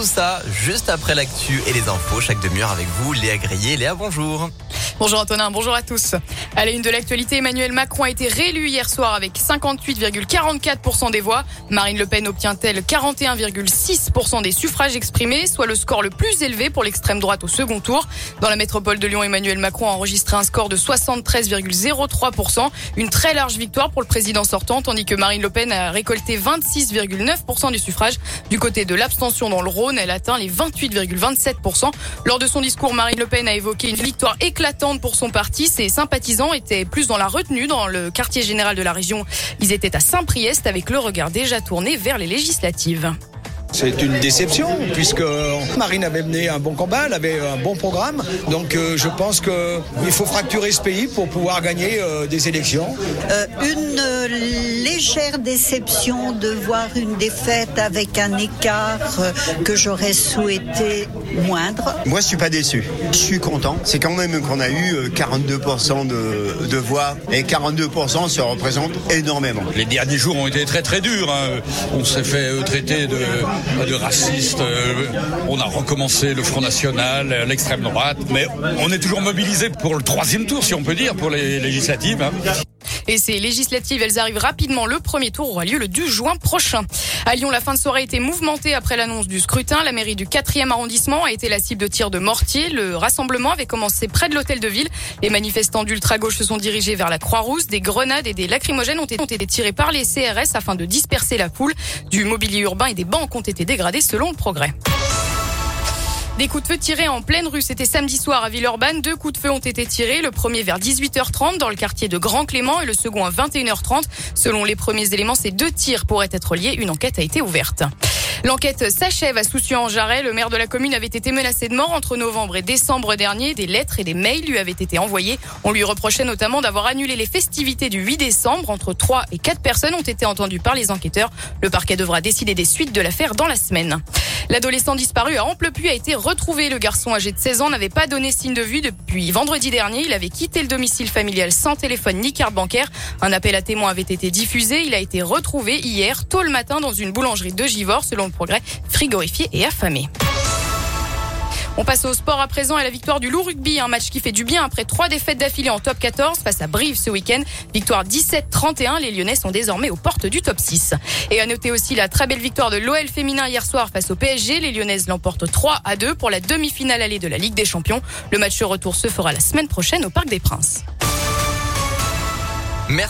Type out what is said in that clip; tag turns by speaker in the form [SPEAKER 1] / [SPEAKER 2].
[SPEAKER 1] tout ça juste après l'actu et les infos. Chaque demi-heure avec vous, Léa Grillet. Léa, bonjour.
[SPEAKER 2] Bonjour Antonin, bonjour à tous. À la une de l'actualité, Emmanuel Macron a été réélu hier soir avec 58,44% des voix. Marine Le Pen obtient-elle 41,6% des suffrages exprimés, soit le score le plus élevé pour l'extrême droite au second tour. Dans la métropole de Lyon, Emmanuel Macron a enregistré un score de 73,03%, une très large victoire pour le président sortant, tandis que Marine Le Pen a récolté 26,9% du suffrage. Du côté de l'abstention dans le Rhône, elle atteint les 28,27%. Lors de son discours, Marine Le Pen a évoqué une victoire éclatante pour son parti. Ses sympathisants étaient plus dans la retenue dans le quartier général de la région. Ils étaient à Saint-Priest avec le regard déjà tourné vers les législatives.
[SPEAKER 3] C'est une déception puisque Marine avait mené un bon combat, elle avait un bon programme. Donc euh, je pense qu'il faut fracturer ce pays pour pouvoir gagner euh, des élections.
[SPEAKER 4] Euh, une légère déception de voir une défaite avec un écart que j'aurais souhaité moindre.
[SPEAKER 5] Moi je suis pas déçu, je suis content. C'est quand même qu'on a eu 42% de, de, voix et 42% ça représente énormément.
[SPEAKER 6] Les derniers jours ont été très très durs. Hein. On s'est fait traiter de de racistes. Euh, on a recommencé le Front National, euh, l'extrême droite, mais on est toujours mobilisé pour le troisième tour, si on peut dire, pour les législatives. Hein.
[SPEAKER 2] Et ces législatives, elles arrivent rapidement. Le premier tour aura lieu le 2 juin prochain. À Lyon, la fin de soirée a été mouvementée après l'annonce du scrutin. La mairie du 4e arrondissement a été la cible de tirs de mortier. Le rassemblement avait commencé près de l'hôtel de ville. Les manifestants d'ultra-gauche se sont dirigés vers la Croix-Rousse. Des grenades et des lacrymogènes ont été tirés par les CRS afin de disperser la foule. Du mobilier urbain et des banques ont été dégradés selon le progrès. Des coups de feu tirés en pleine rue. C'était samedi soir à Villeurbanne. Deux coups de feu ont été tirés. Le premier vers 18h30 dans le quartier de Grand Clément et le second à 21h30. Selon les premiers éléments, ces deux tirs pourraient être liés. Une enquête a été ouverte. L'enquête s'achève à Soucieux-en-Jarret. Le maire de la commune avait été menacé de mort entre novembre et décembre dernier. Des lettres et des mails lui avaient été envoyés. On lui reprochait notamment d'avoir annulé les festivités du 8 décembre. Entre 3 et 4 personnes ont été entendues par les enquêteurs. Le parquet devra décider des suites de l'affaire dans la semaine. L'adolescent disparu à Amplepuis a été retrouvé. Le garçon âgé de 16 ans n'avait pas donné signe de vue depuis vendredi dernier. Il avait quitté le domicile familial sans téléphone ni carte bancaire. Un appel à témoins avait été diffusé. Il a été retrouvé hier tôt le matin dans une boulangerie de Givors selon progrès, frigorifié et affamé. On passe au sport à présent et la victoire du Loup Rugby, un match qui fait du bien après trois défaites d'affilée en top 14 face à Brive ce week-end. Victoire 17-31, les Lyonnais sont désormais aux portes du top 6. Et à noter aussi la très belle victoire de l'OL féminin hier soir face au PSG. Les Lyonnaises l'emportent 3 à 2 pour la demi-finale allée de la Ligue des Champions. Le match retour se fera la semaine prochaine au Parc des Princes.